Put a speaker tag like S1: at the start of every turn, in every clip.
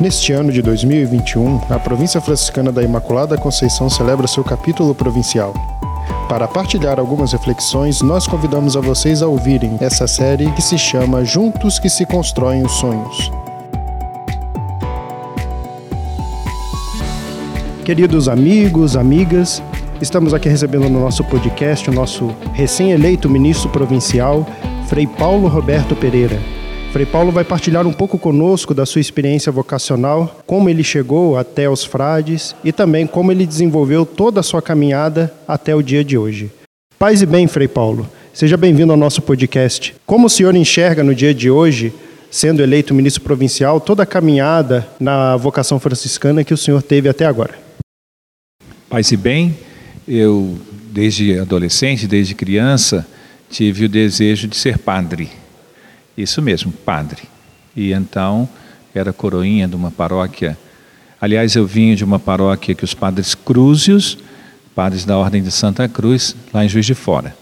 S1: Neste ano de 2021, a província franciscana da Imaculada Conceição celebra seu capítulo provincial. Para partilhar algumas reflexões, nós convidamos a vocês a ouvirem essa série que se chama Juntos que se constroem os sonhos. Queridos amigos, amigas, estamos aqui recebendo no nosso podcast o nosso recém-eleito ministro provincial, Frei Paulo Roberto Pereira. Frei Paulo vai partilhar um pouco conosco da sua experiência vocacional, como ele chegou até os frades e também como ele desenvolveu toda a sua caminhada até o dia de hoje. Paz e bem, Frei Paulo. Seja bem-vindo ao nosso podcast. Como o senhor enxerga no dia de hoje, sendo eleito ministro provincial, toda a caminhada na vocação franciscana que o senhor teve até agora?
S2: Paz e bem, eu desde adolescente, desde criança, tive o desejo de ser padre. Isso mesmo, padre. E então era coroinha de uma paróquia. Aliás, eu vim de uma paróquia que os padres Crúzios, padres da Ordem de Santa Cruz, lá em Juiz de Fora.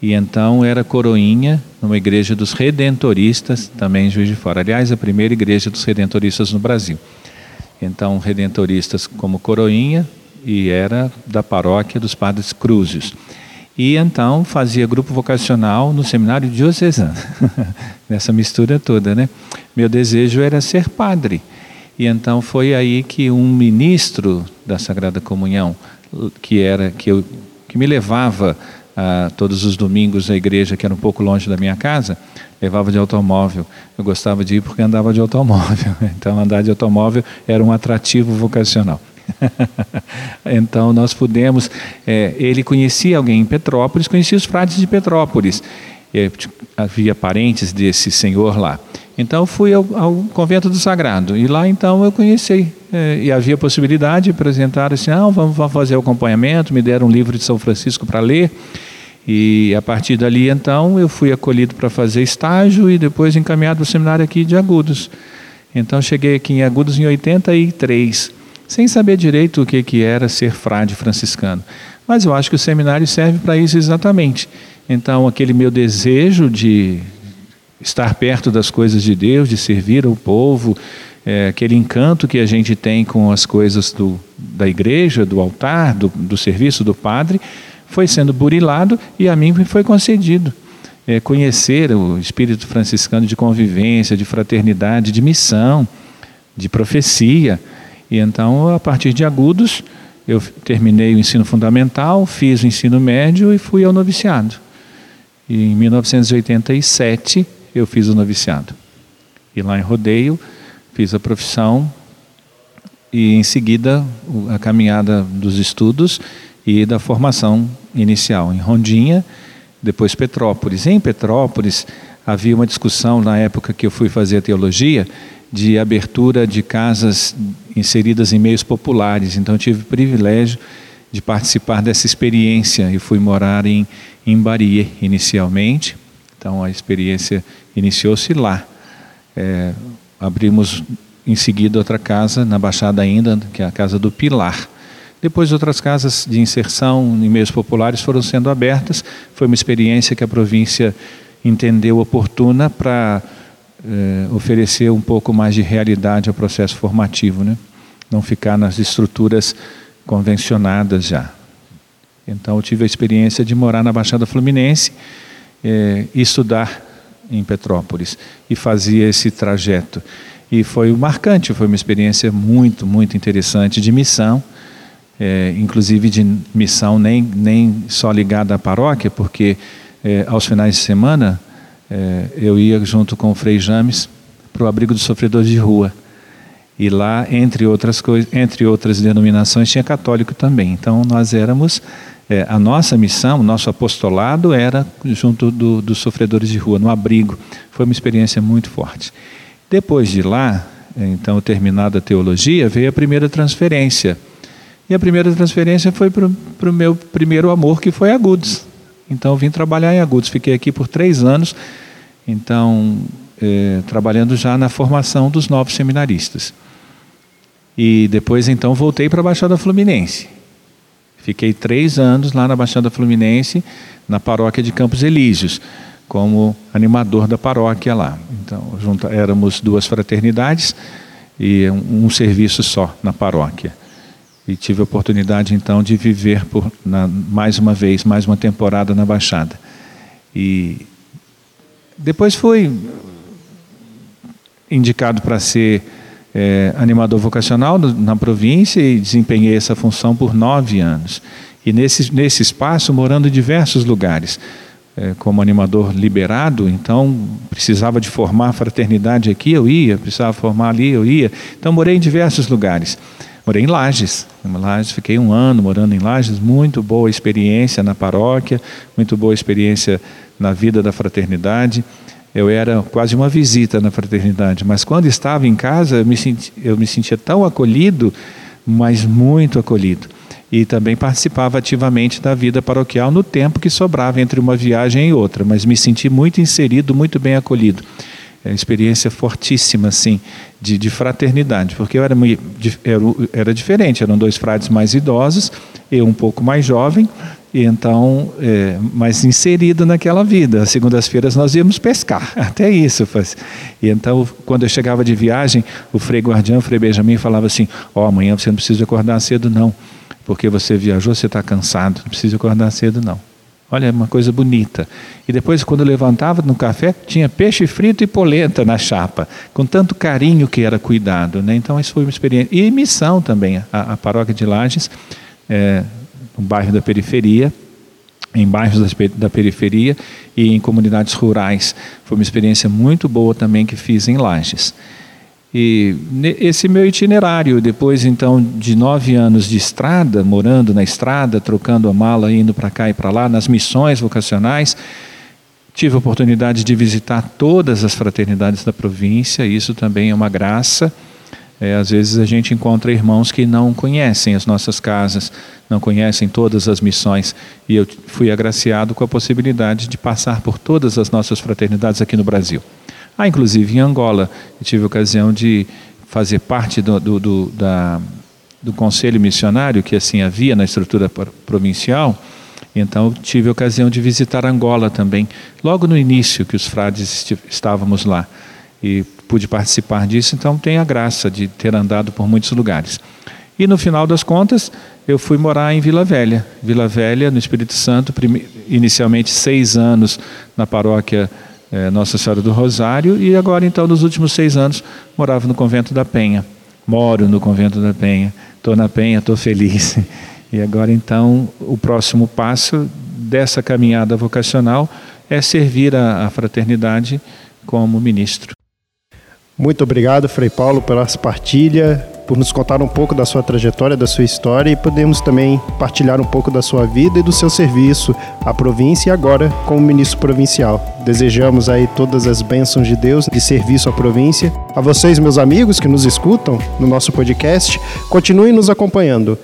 S2: E então era coroinha numa igreja dos redentoristas, também em Juiz de Fora. Aliás, a primeira igreja dos redentoristas no Brasil. Então, redentoristas como coroinha e era da paróquia dos padres Crúzios. E então fazia grupo vocacional no seminário diocesano, nessa mistura toda, né? Meu desejo era ser padre. E então foi aí que um ministro da Sagrada Comunhão, que era que eu que me levava ah, todos os domingos à igreja, que era um pouco longe da minha casa, levava de automóvel. Eu gostava de ir porque andava de automóvel. Então andar de automóvel era um atrativo vocacional. então nós pudemos. É, ele conhecia alguém em Petrópolis, conhecia os frades de Petrópolis. É, havia parentes desse senhor lá. Então fui ao, ao, convento do Sagrado e lá então eu conheci é, e havia possibilidade de apresentar assim, ah, vamos, vamos fazer o acompanhamento. Me deram um livro de São Francisco para ler e a partir dali então eu fui acolhido para fazer estágio e depois encaminhado para o seminário aqui de Agudos. Então cheguei aqui em Agudos em 83 sem saber direito o que, que era ser frade franciscano. Mas eu acho que o seminário serve para isso exatamente. Então, aquele meu desejo de estar perto das coisas de Deus, de servir ao povo, é, aquele encanto que a gente tem com as coisas do, da igreja, do altar, do, do serviço do padre, foi sendo burilado e a mim foi concedido. É, conhecer o espírito franciscano de convivência, de fraternidade, de missão, de profecia. E então, a partir de agudos, eu terminei o ensino fundamental, fiz o ensino médio e fui ao noviciado. E em 1987 eu fiz o noviciado. E lá em Rodeio fiz a profissão e em seguida a caminhada dos estudos e da formação inicial em Rondinha, depois Petrópolis. Em Petrópolis havia uma discussão na época que eu fui fazer teologia de abertura de casas inseridas em meios populares. Então tive o privilégio de participar dessa experiência e fui morar em, em Barie inicialmente. Então a experiência iniciou-se lá. É, abrimos em seguida outra casa na Baixada ainda, que é a casa do Pilar. Depois outras casas de inserção em meios populares foram sendo abertas. Foi uma experiência que a província entendeu oportuna para é, oferecer um pouco mais de realidade ao processo formativo, né? não ficar nas estruturas convencionadas já. Então, eu tive a experiência de morar na Baixada Fluminense é, e estudar em Petrópolis e fazia esse trajeto. E foi marcante, foi uma experiência muito, muito interessante de missão, é, inclusive de missão nem, nem só ligada à paróquia, porque é, aos finais de semana é, eu ia junto com o Frei James para o abrigo dos sofredores de rua. E lá, entre outras coisas, entre outras denominações, tinha católico também. Então nós éramos é, a nossa missão, o nosso apostolado era junto do, dos sofredores de rua, no abrigo. Foi uma experiência muito forte. Depois de lá, então terminada a teologia, veio a primeira transferência. E a primeira transferência foi para o meu primeiro amor, que foi Agudos. Então vim trabalhar em Agudos, fiquei aqui por três anos, então é, trabalhando já na formação dos novos seminaristas. E depois então voltei para a Baixada Fluminense. Fiquei três anos lá na Baixada Fluminense, na paróquia de Campos Elíseos, como animador da paróquia lá. Então, junto, éramos duas fraternidades, e um, um serviço só na paróquia. E tive a oportunidade então de viver por na, mais uma vez, mais uma temporada na Baixada. E depois fui indicado para ser é, animador vocacional na província e desempenhei essa função por nove anos. E nesse, nesse espaço, morando em diversos lugares. É, como animador liberado, então precisava de formar fraternidade aqui, eu ia, precisava formar ali, eu ia. Então morei em diversos lugares. Morei em Lages, em Lages, fiquei um ano morando em Lages, muito boa experiência na paróquia, muito boa experiência na vida da fraternidade. Eu era quase uma visita na fraternidade, mas quando estava em casa eu me, senti, eu me sentia tão acolhido, mas muito acolhido. E também participava ativamente da vida paroquial no tempo que sobrava entre uma viagem e outra, mas me senti muito inserido, muito bem acolhido. É experiência fortíssima, assim, de, de fraternidade, porque eu era, era, era diferente, eram dois frades mais idosos, eu um pouco mais jovem, e então, é, mais inserido naquela vida. Às segundas-feiras nós íamos pescar, até isso. Faz. E então, quando eu chegava de viagem, o frei guardião, o frei Benjamin, falava assim: Ó, oh, amanhã você não precisa acordar cedo, não, porque você viajou, você está cansado, não precisa acordar cedo, não. Olha, uma coisa bonita. E depois, quando levantava no café, tinha peixe frito e polenta na chapa, com tanto carinho que era cuidado. Né? Então, isso foi uma experiência. E missão também. A, a paróquia de Lages é, um bairro da periferia, em bairros da periferia e em comunidades rurais. Foi uma experiência muito boa também que fiz em Lages. E esse meu itinerário, depois então de nove anos de estrada, morando na estrada, trocando a mala, indo para cá e para lá, nas missões vocacionais, tive a oportunidade de visitar todas as fraternidades da província, isso também é uma graça. É, às vezes a gente encontra irmãos que não conhecem as nossas casas, não conhecem todas as missões, e eu fui agraciado com a possibilidade de passar por todas as nossas fraternidades aqui no Brasil. Ah, inclusive em Angola, eu tive a ocasião de fazer parte do, do, do, da, do conselho missionário que assim havia na estrutura provincial, então tive a ocasião de visitar Angola também, logo no início que os frades estávamos lá e pude participar disso, então tenho a graça de ter andado por muitos lugares. E no final das contas, eu fui morar em Vila Velha. Vila Velha, no Espírito Santo, inicialmente seis anos na paróquia eh, Nossa Senhora do Rosário, e agora, então, nos últimos seis anos, morava no convento da Penha. Moro no convento da Penha, estou na Penha, estou feliz. E agora, então, o próximo passo dessa caminhada vocacional é servir a, a fraternidade como ministro.
S1: Muito obrigado, Frei Paulo, pela partilha, por nos contar um pouco da sua trajetória, da sua história e podemos também partilhar um pouco da sua vida e do seu serviço à província e agora como ministro provincial. Desejamos aí todas as bênçãos de Deus de serviço à província. A vocês, meus amigos que nos escutam no nosso podcast, continuem nos acompanhando.